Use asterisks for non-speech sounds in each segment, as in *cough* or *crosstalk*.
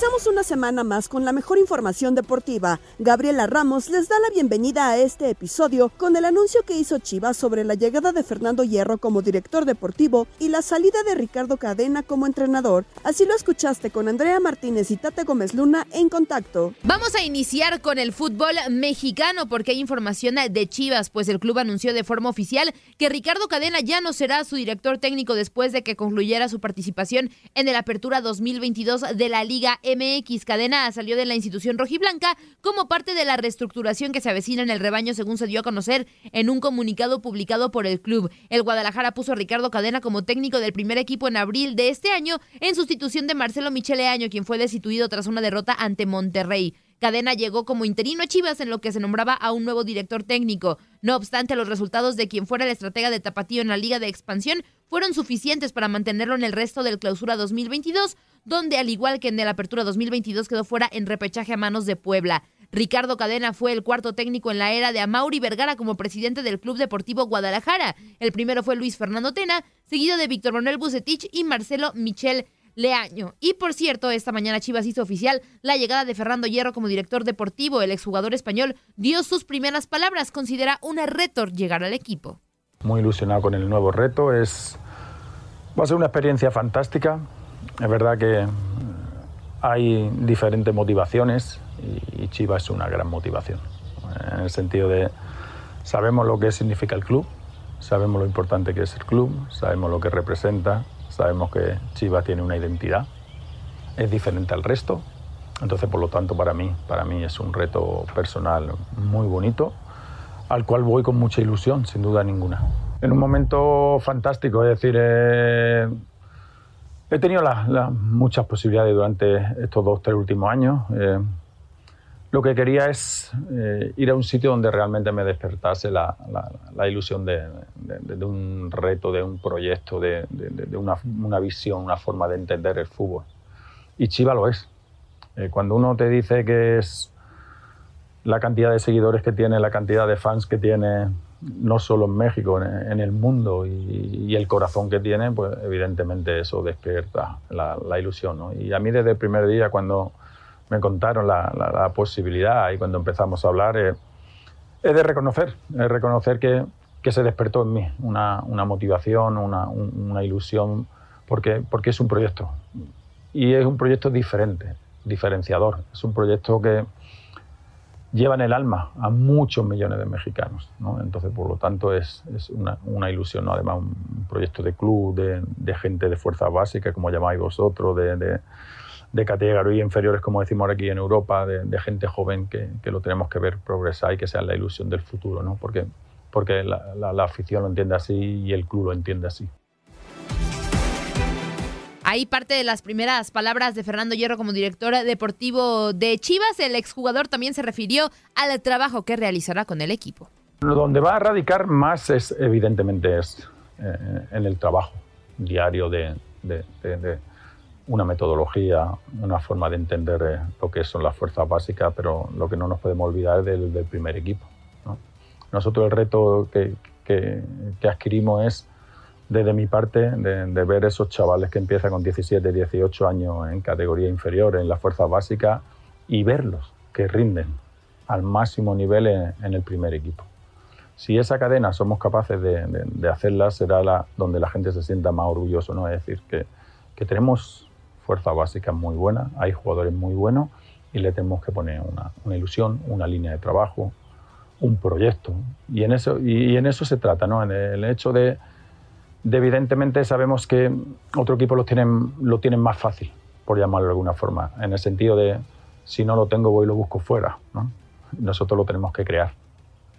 Iniciamos una semana más con la mejor información deportiva. Gabriela Ramos les da la bienvenida a este episodio con el anuncio que hizo Chivas sobre la llegada de Fernando Hierro como director deportivo y la salida de Ricardo Cadena como entrenador. Así lo escuchaste con Andrea Martínez y Tate Gómez Luna en contacto. Vamos a iniciar con el fútbol mexicano porque hay información de Chivas, pues el club anunció de forma oficial que Ricardo Cadena ya no será su director técnico después de que concluyera su participación en el Apertura 2022 de la Liga MX. Cadena salió de la institución rojiblanca como parte de la reestructuración que se avecina en el rebaño, según se dio a conocer en un comunicado publicado por el club. El Guadalajara puso a Ricardo Cadena como técnico del primer equipo en abril de este año, en sustitución de Marcelo Michele Año, quien fue destituido tras una derrota ante Monterrey. Cadena llegó como interino a Chivas en lo que se nombraba a un nuevo director técnico. No obstante, los resultados de quien fuera el estratega de Tapatío en la Liga de Expansión fueron suficientes para mantenerlo en el resto del clausura 2022, donde al igual que en el Apertura 2022 quedó fuera en repechaje a manos de Puebla. Ricardo Cadena fue el cuarto técnico en la era de Amauri Vergara como presidente del Club Deportivo Guadalajara. El primero fue Luis Fernando Tena, seguido de Víctor Manuel Bucetich y Marcelo Michel Leaño. Y por cierto, esta mañana Chivas hizo oficial la llegada de Fernando Hierro como director deportivo. El exjugador español dio sus primeras palabras. Considera un reto llegar al equipo. Muy ilusionado con el nuevo reto. Es, va a ser una experiencia fantástica. Es verdad que hay diferentes motivaciones y Chivas es una gran motivación. En el sentido de sabemos lo que significa el club, sabemos lo importante que es el club, sabemos lo que representa, Sabemos que Chivas tiene una identidad, es diferente al resto. Entonces, por lo tanto, para mí, para mí es un reto personal muy bonito, al cual voy con mucha ilusión, sin duda ninguna. En un momento fantástico, es decir, eh, he tenido muchas posibilidades durante estos dos, tres últimos años. Eh, lo que quería es eh, ir a un sitio donde realmente me despertase la, ilusión de, un reto, de un proyecto, de, una, visión, una forma de entender el fútbol. Y Chiva lo es. Eh, cuando uno te dice que es la cantidad de seguidores que tiene, la cantidad de fans que tiene, no solo en México, en, el mundo, y, el corazón que tiene, pues evidentemente eso despierta la, ilusión. Y a mí desde el primer día, cuando me contaron la, posibilidad y cuando empezamos a hablar, eh, es de reconocer, es reconocer que, se despertó en mí una, una motivación, una, una, ilusión, porque, porque es un proyecto. Y es un proyecto diferente, diferenciador. Es un proyecto que, llevan el alma a muchos millones de mexicanos. ¿no? Entonces, por lo tanto, es, una, ilusión, ¿no? además un proyecto de club, de, gente de fuerza básica, como llamáis vosotros, de, de, de categorías inferiores, como decimos aquí en Europa, de, gente joven que, lo tenemos que ver progresar y que sea la ilusión del futuro, ¿no? porque, porque la, la afición lo entiende así y el club lo entiende así. Ahí parte de las primeras palabras de Fernando Hierro como director deportivo de Chivas. El exjugador también se refirió al trabajo que realizará con el equipo. Donde va a radicar más es, evidentemente, eh, en el trabajo diario de, una metodología, una forma de entender eh, lo que son las fuerzas básicas, pero lo que no nos podemos olvidar es del, del primer equipo. ¿no? Nosotros el reto que adquirimos es desde mi parte, de, de, ver esos chavales que empiezan con 17, 18 años en categoría inferior, en las fuerzas básicas, y verlos que rinden al máximo nivel en, en el primer equipo. Si esa cadena somos capaces de, de, de, hacerla, será la donde la gente se sienta más orgulloso, ¿no? Es decir, que, que tenemos fuerzas básicas muy buenas, hay jugadores muy buenos y le tenemos que poner una, una ilusión, una línea de trabajo, un proyecto. Y en eso, y, y en eso se trata, ¿no? En el hecho de, de evidentemente sabemos que otro equipo lo tienen, lo tienen más fácil, por llamarlo de alguna forma, en el sentido de si no lo tengo voy y lo busco fuera. ¿no? Nosotros lo tenemos que crear.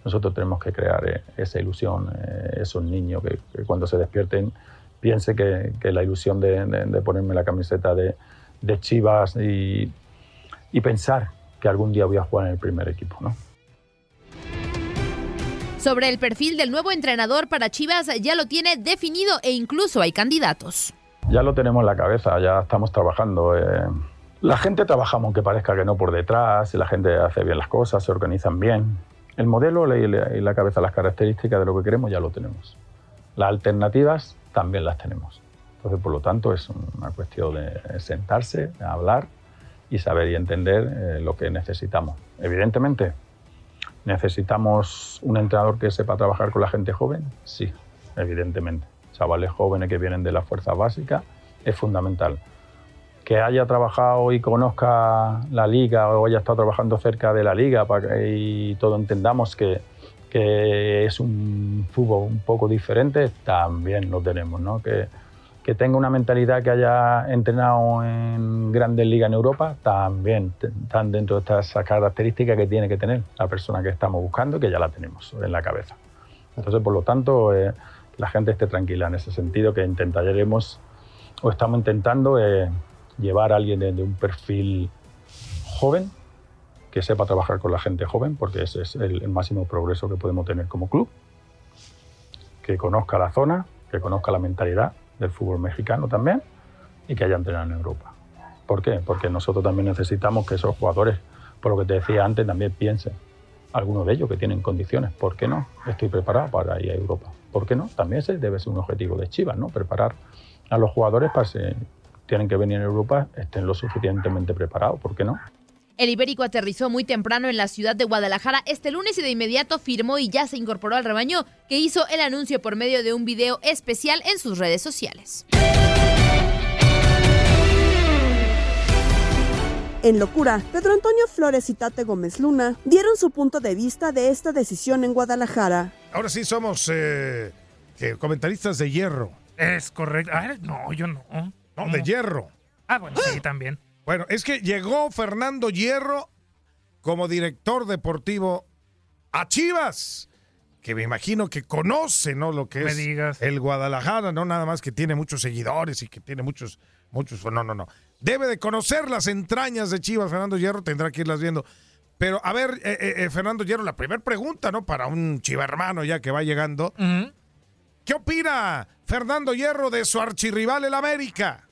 Nosotros tenemos que crear eh, esa ilusión, eh, esos niños que, cuando se despierten piense que, la ilusión de, ponerme la camiseta de, de Chivas y, y, pensar que algún día voy a jugar en el primer equipo. ¿no? Sobre el perfil del nuevo entrenador para Chivas ya lo tiene definido e incluso hay candidatos. Ya lo tenemos en la cabeza, ya estamos trabajando. Eh, la gente trabajamos aunque parezca que no por detrás, la gente hace bien las cosas, se organizan bien. El modelo y la, y cabeza, las características de lo que queremos ya lo tenemos. Las alternativas también las tenemos. Entonces, por lo tanto, es una cuestión de sentarse, hablar y saber y entender eh, lo que necesitamos. Evidentemente, ¿Necesitamos un entrenador que sepa trabajar con la gente joven? Sí, evidentemente. Chavales jóvenes que vienen de la fuerza básica es fundamental. Que haya trabajado y conozca la liga o haya estado trabajando cerca de la liga para que y todos entendamos que, que es un fútbol un poco diferente, también lo tenemos, ¿no? Que, que tenga una mentalidad que haya entrenado en grandes ligas en Europa, también están dentro de estas características que tiene que tener la persona que estamos buscando, que ya la tenemos en la cabeza. Entonces, por lo tanto, eh, la gente esté tranquila en ese sentido, que intentaremos o estamos intentando eh, llevar a alguien de, un perfil joven, que sepa trabajar con la gente joven, porque ese es el máximo progreso que podemos tener como club, que conozca la zona, que conozca la mentalidad del fútbol mexicano también y que haya entrenado en Europa. ¿Por qué? Porque nosotros también necesitamos que esos jugadores, por lo que te decía antes, también piensen. Algunos de ellos que tienen condiciones. ¿Por qué no? Estoy preparado para ir a Europa. ¿Por qué no? También ese debe ser un objetivo de Chivas, ¿no? Preparar a los jugadores para que tienen que venir a Europa estén lo suficientemente preparados. ¿Por qué no? El Ibérico aterrizó muy temprano en la ciudad de Guadalajara este lunes y de inmediato firmó y ya se incorporó al rebaño que hizo el anuncio por medio de un video especial en sus redes sociales. En locura, Pedro Antonio Flores y Tate Gómez Luna dieron su punto de vista de esta decisión en Guadalajara. Ahora sí somos eh, comentaristas de hierro. Es correcto. Ah, no, yo no. No, ¿Cómo? de hierro. Ah, bueno, sí, también. Bueno, es que llegó Fernando Hierro como director deportivo a Chivas, que me imagino que conoce, ¿no? Lo que me es digas. el Guadalajara, no nada más que tiene muchos seguidores y que tiene muchos, muchos, no, no, no. Debe de conocer las entrañas de Chivas, Fernando Hierro, tendrá que irlas viendo. Pero, a ver, eh, eh, Fernando Hierro, la primera pregunta, ¿no? Para un chiva hermano ya que va llegando. Uh -huh. ¿Qué opina Fernando Hierro de su archirrival, el América?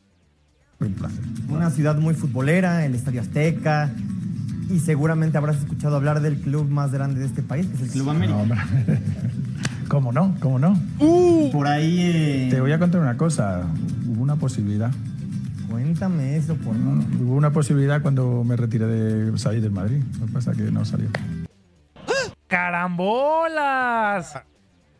Una ciudad muy futbolera, el Estadio Azteca, y seguramente habrás escuchado hablar del club más grande de este país, que es el Club América. No, *laughs* ¿Cómo no? ¿Cómo no? Uh, Por ahí... Eh... Te voy a contar una cosa, hubo una posibilidad. Cuéntame eso, por favor. Hubo una posibilidad cuando me retiré de salir del Madrid, lo que pasa es que no salió. ¡Carambolas!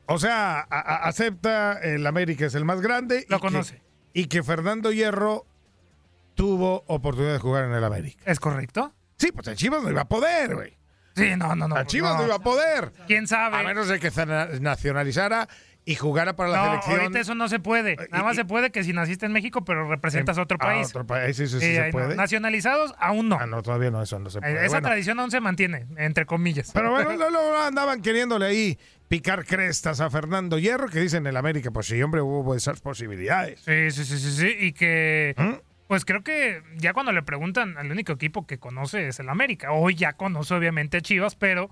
O sea, a, a, acepta el América es el más grande. Lo y conoce. Que, y que Fernando Hierro tuvo oportunidad de jugar en el América. ¿Es correcto? Sí, pues el Chivas no iba a poder, güey. Sí, no, no, no. A Chivas no, iba a poder. ¿Quién sabe? A menos de que se na- nacionalizara y jugara para la no, selección. ahorita eso no se puede. Nada más se puede que si naciste en México, pero representas a otro Ah, país. otro país, sí, sí, sí, se no. puede. Nacionalizados, aún no. Ah, no, todavía no, eso no se Eh, puede. Esa Bueno, tradición aún se mantiene, entre comillas. Pero bueno, *laughs* lo andaban queriéndole ahí picar crestas a Fernando Hierro, que dicen en el América, pues sí, hombre, hubo esas posibilidades. Sí, sí, sí, sí, sí. Y que, ¿Mm? Pues creo que ya cuando le preguntan, el único equipo que conoce es el América. Hoy ya conoce obviamente a Chivas, pero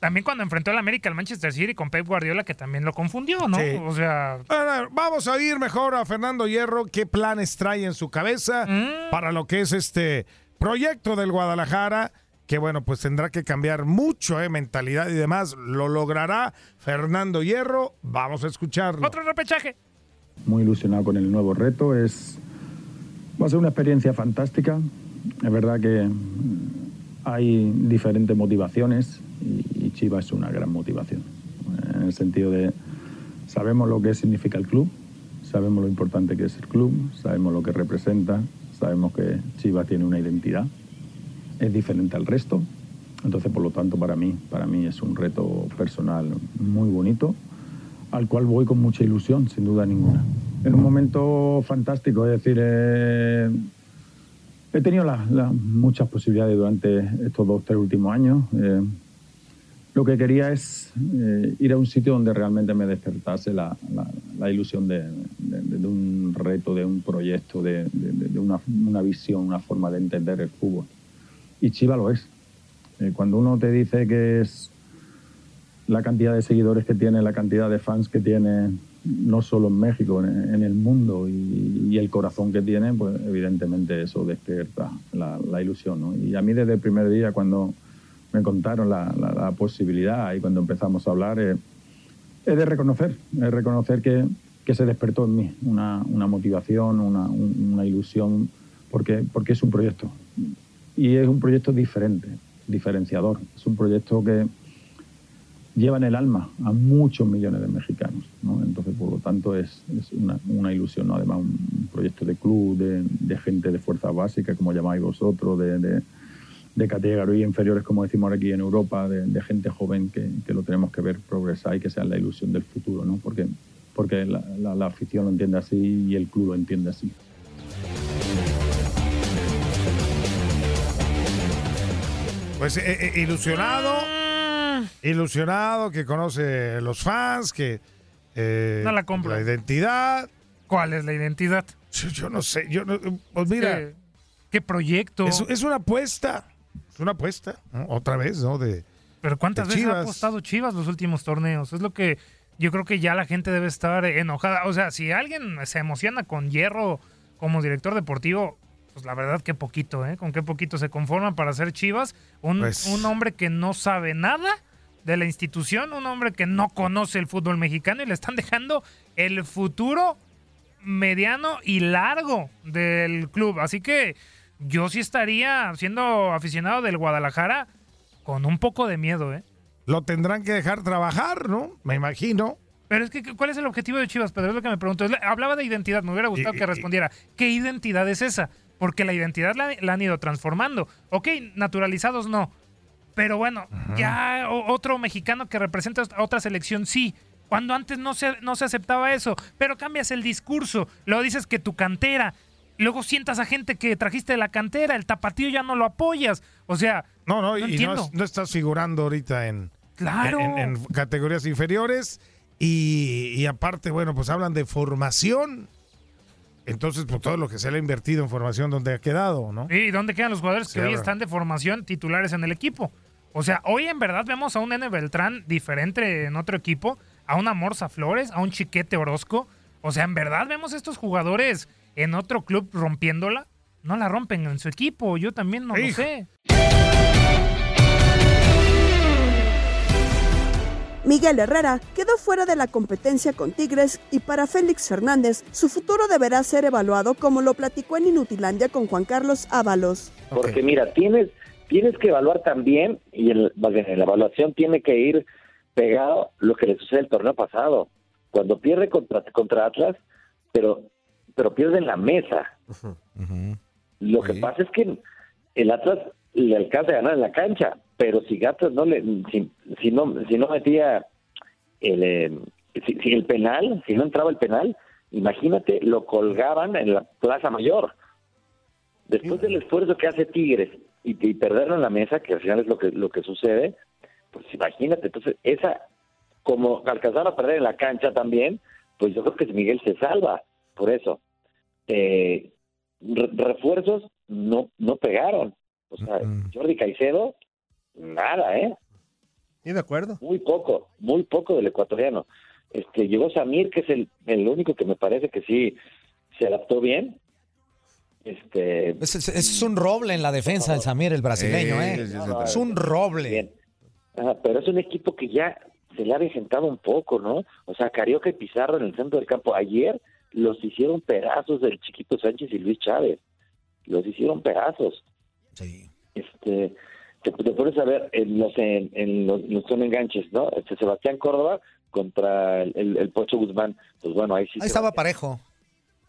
también cuando enfrentó al América al Manchester City con Pep Guardiola, que también lo confundió, ¿no? Sí. O sea, Ahora, vamos a oír mejor a Fernando Hierro qué planes trae en su cabeza Mm. para lo que es este proyecto del Guadalajara, que bueno, pues tendrá que cambiar mucho, eh, mentalidad y demás. Lo logrará Fernando Hierro. Vamos a escucharlo. otro repechaje. Muy ilusionado con el nuevo reto. Es, va a ser una experiencia fantástica. Es verdad que hay diferentes motivaciones y Chivas es una gran motivación. En el sentido de sabemos lo que significa el club, sabemos lo importante que es el club, sabemos lo que representa, sabemos que Chivas tiene una identidad, es diferente al resto. Entonces, por lo tanto, para mí, para mí es un reto personal muy bonito, al cual voy con mucha ilusión, sin duda ninguna. Es un momento fantástico, es decir, eh, he tenido la- muchas posibilidades durante estos dos, tres últimos años. eh, lo que quería es eh, ir a un sitio donde realmente me despertase la, ilusión de, un reto, de un proyecto, de, una visión, una forma de entender el fútbol. Y Chiva lo es. Eh, cuando uno te dice que es la cantidad de seguidores que tiene, la cantidad de fans que tiene, no solo en México, en, el mundo, y, el corazón que tiene, pues evidentemente eso despierta la, ilusión. ¿no? Y a mí desde el primer día, cuando me contaron la, posibilidad y cuando empezamos a hablar, eh, he de reconocer, de reconocer que, que se despertó en mí una, una motivación, una, un- una ilusión, porque, porque es un proyecto. Y es un proyecto diferente, diferenciador. Es un proyecto que lleva en el alma a muchos millones de mexicanos. ¿no? Entonces, por lo tanto, es, una, ilusión, ¿no? además un proyecto de club, de, gente de fuerza básica, como llamáis vosotros, de, de, de categorías inferiores, como decimos aquí en Europa, de, gente joven que, lo tenemos que ver progresar y que sea la ilusión del futuro, ¿no? porque, porque la afición lo entiende así y el club lo entiende así. Pues eh, eh, ilusionado, ilusionado, que conoce los fans, que... eh, No la compro. La identidad. ¿Cuál es la identidad? Yo, yo no sé, yo no- pues mira, ¿Qué, qué proyecto? es, es una apuesta, es una apuesta, ¿no? otra vez, ¿no? De, Pero ¿cuántas de veces ha apostado Chivas los últimos torneos? Es lo que yo creo que ya la gente debe estar enojada. O sea, si alguien se emociona con Hierro como director deportivo, pues la verdad que poquito, ¿eh? Con qué poquito se conforman para ser Chivas. Un, Pues- un hombre que no sabe nada de la institución, un hombre que no conoce el fútbol mexicano y le están dejando el futuro mediano y largo del club. Así que yo sí estaría siendo aficionado del Guadalajara con un poco de miedo, ¿eh? lo tendrán que dejar trabajar, ¿no? Me imagino. Pero es que, ¿cuál es el objetivo de Chivas, Pedro? Es lo que me pregunto. Hablaba de identidad, me hubiera gustado Y- que respondiera. ¿Qué identidad es esa? Porque la identidad la, la han ido transformando. Ok, naturalizados no. Pero bueno, ya otro mexicano que representa a otra selección, sí. Cuando antes no se, no se aceptaba eso. Pero cambias el discurso. Luego dices que tu cantera. Luego sientas a gente que trajiste de la cantera. El tapatío ya no lo apoyas. O sea, No, no, y no, es- no estás figurando ahorita en, Claro. en, en categorías inferiores y, y aparte, bueno, pues hablan de formación. Entonces, pues todo lo que se le ha invertido en formación, ¿dónde ha quedado, no? ¿Y dónde quedan los jugadores que hoy están de formación titulares en el equipo? O sea, hoy en verdad vemos a un N Beltrán diferente en otro equipo, a una Morza Flores, a un Chiquete Orozco. O sea, en verdad vemos estos jugadores en otro club rompiéndola. No la rompen en su equipo, yo también no lo sé. Miguel Herrera quedó fuera de la competencia con Tigres y para Félix Fernández su futuro deberá ser evaluado como lo platicó en Inutilandia con Juan Carlos Ábalos. Porque mira, tienes tienes que evaluar también, y bien, en la evaluación tiene que ir pegado lo que le sucede el torneo pasado. Cuando pierde contra, contra Atlas, pero, pero pierde en la mesa. Lo que pasa es que el Atlas le alcanza a ganar en la cancha, pero si Gatos no le, si, si no, si no metía el, eh, si, si el penal, si no entraba el penal, imagínate, lo colgaban en la Plaza Mayor. Después del esfuerzo que hace Tigres y, y perderlo en la mesa, que al final es lo que lo que sucede, pues imagínate, entonces esa como alcanzar a perder en la cancha también, pues yo creo que Miguel se salva por eso. Eh, re- refuerzos no no pegaron. O sea, Jordi Caicedo, nada, ¿eh? Sí, de acuerdo. Muy poco, muy poco del ecuatoriano. Este, llegó Samir, que es el, el único que me parece que sí se adaptó bien. Este, Es, es- es un roble en la defensa del Samir, el brasileño, ¿eh? Es un roble. Pero es un equipo que ya se le ha avejentado un poco, ¿no? O sea, Carioca y Pizarro en el centro del campo. Ayer los hicieron pedazos del Chiquito Sánchez y Luis Chávez. Los hicieron pedazos. Este, te, te pones a ver en los, en, en los, los son enganches, ¿no? Este Sebastián Córdoba contra el, el- el Pocho Guzmán. Pues bueno, ahí sí. Ahí estaba parejo.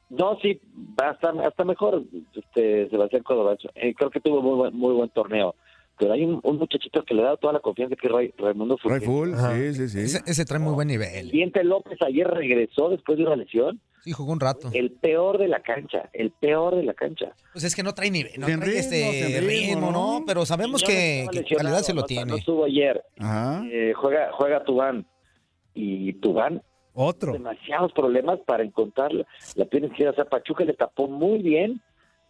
No, sí, hasta, hasta mejor este, Sebastián Córdoba. Eh, creo que tuvo muy buen, muy buen torneo. Pero hay un, un muchachito que le da toda la confianza que es Ray- Raimundo Ray Fulgencio. Full, sí, sí, sí. Ese, ese trae muy buen nivel. Diente López ayer regresó después de una lesión. Sí, jugó un rato. El peor de la cancha, el peor de la cancha. Pues es que no trae nivel, no Sin trae ritmo, este sin ritmo, ritmo, ¿no? ¿no? Pero sabemos que, que calidad se lo no- tiene. No estuvo ayer. Eh, juega, juega Tubán. Y Tubán. Otro. Demasiados problemas para encontrar la, la pierna izquierda. O sea, Pachuca le tapó muy bien.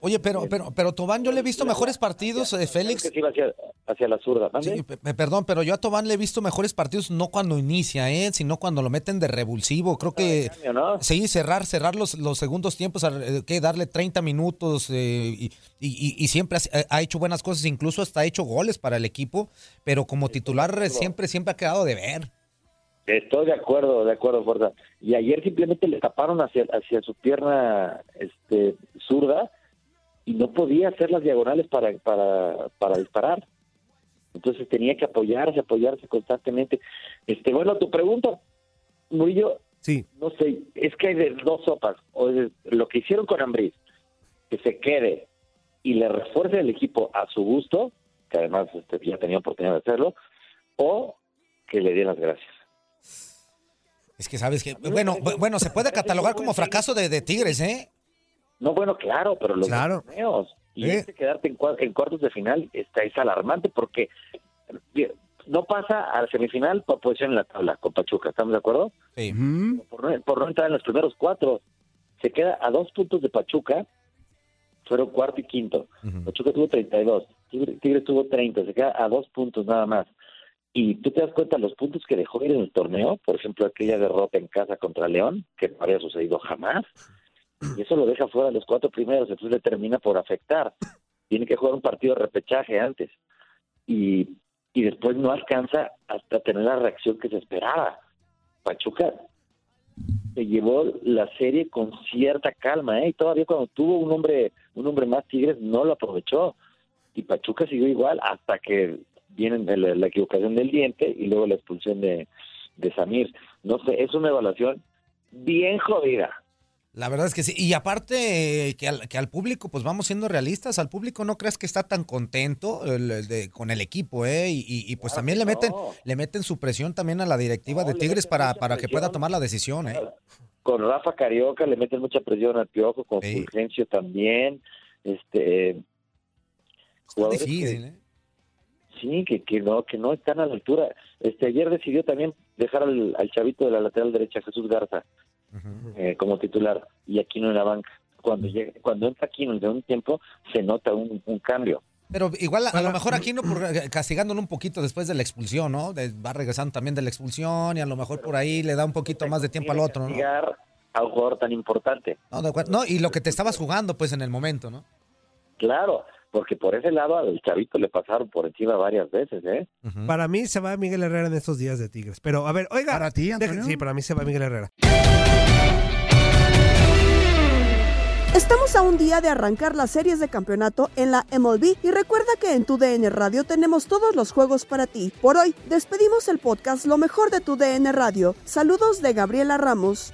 Oye, pero, pero, pero Tobán, yo le he visto mejores partidos, eh, Félix. Que se iba hacia, hacia la zurda. Sí, pe- pe- perdón, pero yo a Tobán le he visto mejores partidos no cuando inicia, ¿eh? sino cuando lo meten de revulsivo. Creo que sí, cerrar, cerrar los, los segundos tiempos, eh, que darle 30 minutos eh, y, y- y siempre ha, ha hecho buenas cosas, incluso hasta ha hecho goles para el equipo, pero como titular eh, siempre, siempre ha quedado de ver. Estoy de acuerdo, de acuerdo, Forza. Y ayer simplemente le taparon hacia, hacia su pierna este, zurda y no podía hacer las diagonales para, para, para disparar. Entonces tenía que apoyarse, apoyarse constantemente. Este, bueno, tu pregunta, Murillo, sí. no sé, es que hay de dos sopas. O es lo que hicieron con Ambris, que se quede y le refuerce el equipo a su gusto, que además este, ya tenía oportunidad de hacerlo, o que le den las gracias. Es que sabes que, bueno, bu- bueno, se puede catalogar como fracaso de, de Tigres, ¿eh? No, bueno, claro, pero los Claro. torneos y Sí. este quedarte en, en cuartos de final está es alarmante porque eh, no pasa a la semifinal por posición en la tabla con Pachuca, ¿estamos de acuerdo? Sí. Por no, por no entrar en los primeros cuatro, se queda a dos puntos de Pachuca, fueron cuarto y quinto. Pachuca tuvo 32, Tigre, Tigres tuvo 30, se queda a dos puntos nada más. Y tú te das cuenta los puntos que dejó ir en el torneo, por ejemplo, aquella derrota en casa contra León, que no había sucedido jamás, y eso lo deja fuera de los cuatro primeros, entonces le termina por afectar. Tiene que jugar un partido de repechaje antes. Y, y después no alcanza hasta tener la reacción que se esperaba. Pachuca se llevó la serie con cierta calma, ¿eh? Y todavía cuando tuvo un hombre, un hombre más Tigres no lo aprovechó. Y Pachuca siguió igual hasta que viene la, la equivocación del diente y luego la expulsión de, de Samir. No sé, es una evaluación bien jodida. La verdad es que sí. Y aparte eh, que al, que al público, pues vamos siendo realistas, al público no creas que está tan contento el- de- con el equipo, ¿eh? Y, y- y, pues también le meten, le meten su presión también a la directiva de Tigres para, para que pueda tomar la decisión, ¿eh? Con Rafa Carioca le meten mucha presión al Piojo, con Fulgencio también. Este, jugadores difícil, que- ¿eh? Sí, que, que no que no están a la altura. Este ayer decidió también dejar al, al chavito de la lateral derecha, Jesús Garza, eh, como titular y Aquino en la banca. Cuando llega, cuando entra Aquino de un tiempo se nota un, un cambio. Pero igual a, a lo mejor aquí no por, eh, castigándolo un poquito después de la expulsión, ¿no? De- va regresando también de la expulsión y a lo mejor por ahí le da un poquito más de tiempo al otro, ¿no? Llegar a un jugador tan importante. No, de acuerdo. No, y lo que te estabas jugando pues en el momento, ¿no? Claro, porque por ese lado al chavito le pasaron por encima varias veces, ¿eh? Para mí se va Miguel Herrera en estos días de Tigres. Pero, a ver, oiga. ¿Para ti, Sí, para mí se va Miguel Herrera. Estamos a un día de arrancar las series de campeonato en la MLB y recuerda que en tu DN Radio tenemos todos los juegos para ti. Por hoy despedimos el podcast Lo mejor de tu DN Radio. Saludos de Gabriela Ramos.